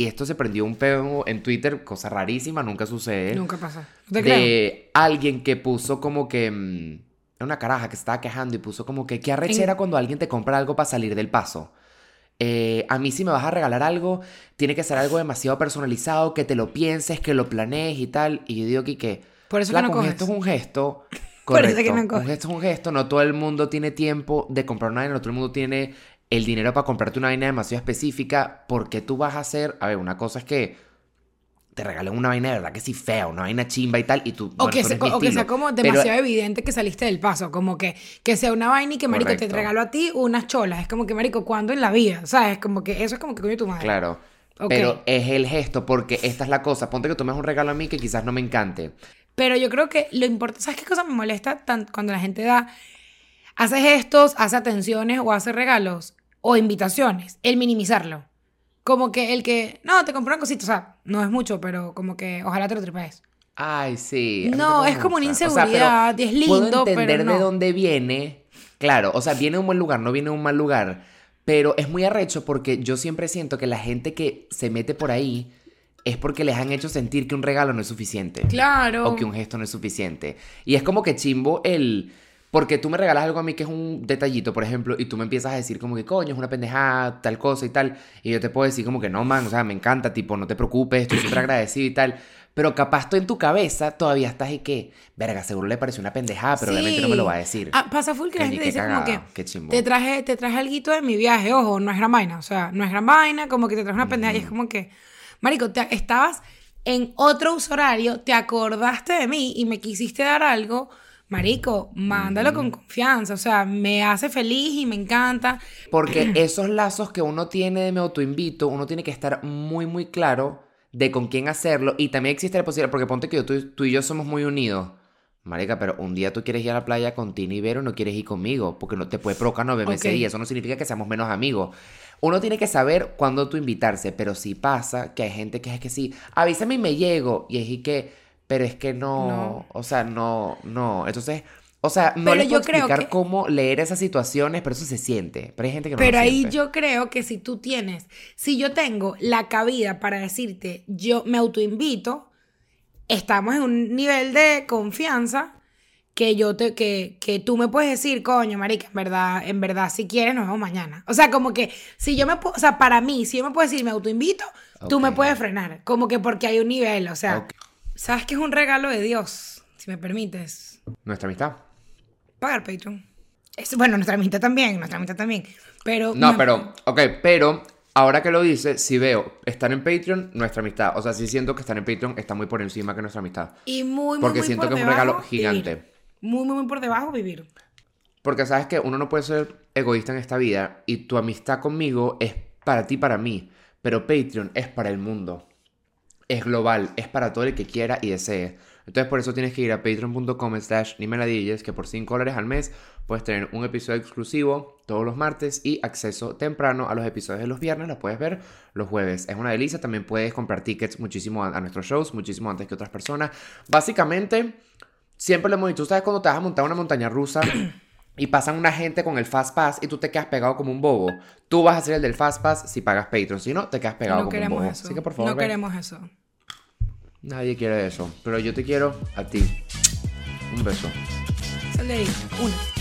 y esto se prendió un pedo en Twitter, cosa rarísima, nunca sucede. Nunca pasa. Te creo. de alguien que puso como que mm, una caraja que se estaba quejando y puso como que qué arrechera cuando alguien te compra algo para salir del paso. Eh, a mí si me vas a regalar algo, tiene que ser algo demasiado personalizado, que te lo pienses, que lo planees y tal. Y yo digo que, que Por eso que no flaco, un coges. gesto es un gesto. Por eso que Correcto. no un gesto es un gesto. No todo el mundo tiene tiempo de comprar una no todo el mundo tiene el dinero para comprarte una vaina demasiado específica. Porque tú vas a hacer. A ver, una cosa es que te regalen una vaina de verdad que sí fea, una vaina chimba y tal, y tú. O, bueno, que, eso se- no es mi o que sea como Pero- demasiado evidente que saliste del paso. Como que, que sea una vaina y que, marico, te regalo a ti unas cholas. Es como que, marico, ¿cuándo en la vida? ¿Sabes? Como que eso es como que coño tu madre. Claro. Ok. Pero es el gesto, porque esta es la cosa. Ponte que tomes un regalo a mí que quizás no me encante. Pero yo creo que lo importante, ¿sabes qué cosa me molesta tan- cuando la gente da, hace gestos, hace atenciones o hace regalos o invitaciones? El minimizarlo. Como que el que, no, te compré una cosita, o sea, no es mucho, pero como que ojalá te lo tripes. Ay, sí. No, es como una gusta. O sea, pero inseguridad, y es lindo, Puedo pero entender no. de dónde viene. Claro, o sea, viene de un buen lugar, no viene de un mal lugar. Pero es muy arrecho porque yo siempre siento que la gente que se mete por ahí es porque les han hecho sentir que un regalo no es suficiente. Claro. O que un gesto no es suficiente. Y es como que chimbo el... Porque tú me regalas algo a mí que es un detallito, por ejemplo, y tú me empiezas a decir como que coño, es una pendejada, tal cosa y tal. Y yo te puedo decir como que no, man, o sea, me encanta, tipo, no te preocupes, estoy súper agradecido y tal. Pero capaz tú en tu cabeza todavía estás y que, verga, seguro le pareció una pendejada, pero obviamente no me lo va a decir. Ah, pasa full que la gente dice como que qué te traje, te traje algo de mi viaje, ojo, no es gran vaina, o sea, no es gran vaina, como que te traje una pendeja y es como que, marico, te- estabas en otro uso horario, te acordaste de mí y me quisiste dar algo, marico, mándalo con confianza, o sea, me hace feliz y me encanta. Porque esos lazos que uno tiene de me autoinvito, uno tiene que estar muy, muy claro de con quién hacerlo. Y también existe la posibilidad, porque ponte que yo- tú, tú y yo somos muy unidos. Marica, pero un día tú quieres ir a la playa con Tina y Vero, no quieres ir conmigo, porque no te puede provocar no verme ese Ok. día. Eso no significa que seamos menos amigos. Uno tiene que saber cuándo tú invitarse, pero si pasa que hay gente que es que sí, avísame y me llego. Y es y que, pero es que no, No. o sea, no, no. Entonces, o sea, no Pero les puedo yo creo explicar que- cómo leer esas situaciones, pero eso se siente. Pero hay gente que no Pero lo ahí siente. yo creo que si tú tienes, si yo tengo la cabida para decirte, yo me autoinvito, estamos en un nivel de confianza que yo te, que, que tú me puedes decir, coño, marica, en verdad, en verdad, si quieres, nos vemos mañana. O sea, como que si yo me puedo, o sea, para mí, si yo me puedo decir, me autoinvito, tú me puedes frenar. Como que porque hay un nivel, o sea. ¿Sabes que es un regalo de Dios? Si me permites. Nuestra amistad. Pagar Patreon. Es, bueno, nuestra amistad también, nuestra amistad también. Pero No, pero, ok, pero ahora que lo dice, si veo estar en Patreon, nuestra amistad. O sea, si siento que estar en Patreon está muy por encima que nuestra amistad. Y muy, muy, Porque muy siento por que es un regalo debajo, gigante. vivir. Muy, muy, muy por debajo vivir. Porque sabes que uno no puede ser egoísta en esta vida y tu amistad conmigo es para ti, para mí. Pero Patreon es para el mundo. Es global, es para todo el que quiera y desee. Entonces por eso tienes que ir a patreon.com slash nimeladillas que por 5 dólares al mes puedes tener un episodio exclusivo todos los martes y acceso temprano a los episodios de los viernes. Los puedes ver los jueves. Es una delicia. También puedes comprar tickets muchísimo a, a nuestros shows, muchísimo antes que otras personas. Básicamente, siempre lo hemos dicho. ¿Tú sabes cuando te vas a montar una montaña rusa? y pasan una gente con el Fast Pass y tú te quedas pegado como un bobo. Tú vas a ser el del Fast Pass si pagas Patreon, si no, te quedas pegado no como un queremos bobo. eso. Así que por favor, no queremos eso. Nadie quiere eso, pero yo te quiero a ti. Un beso. Una.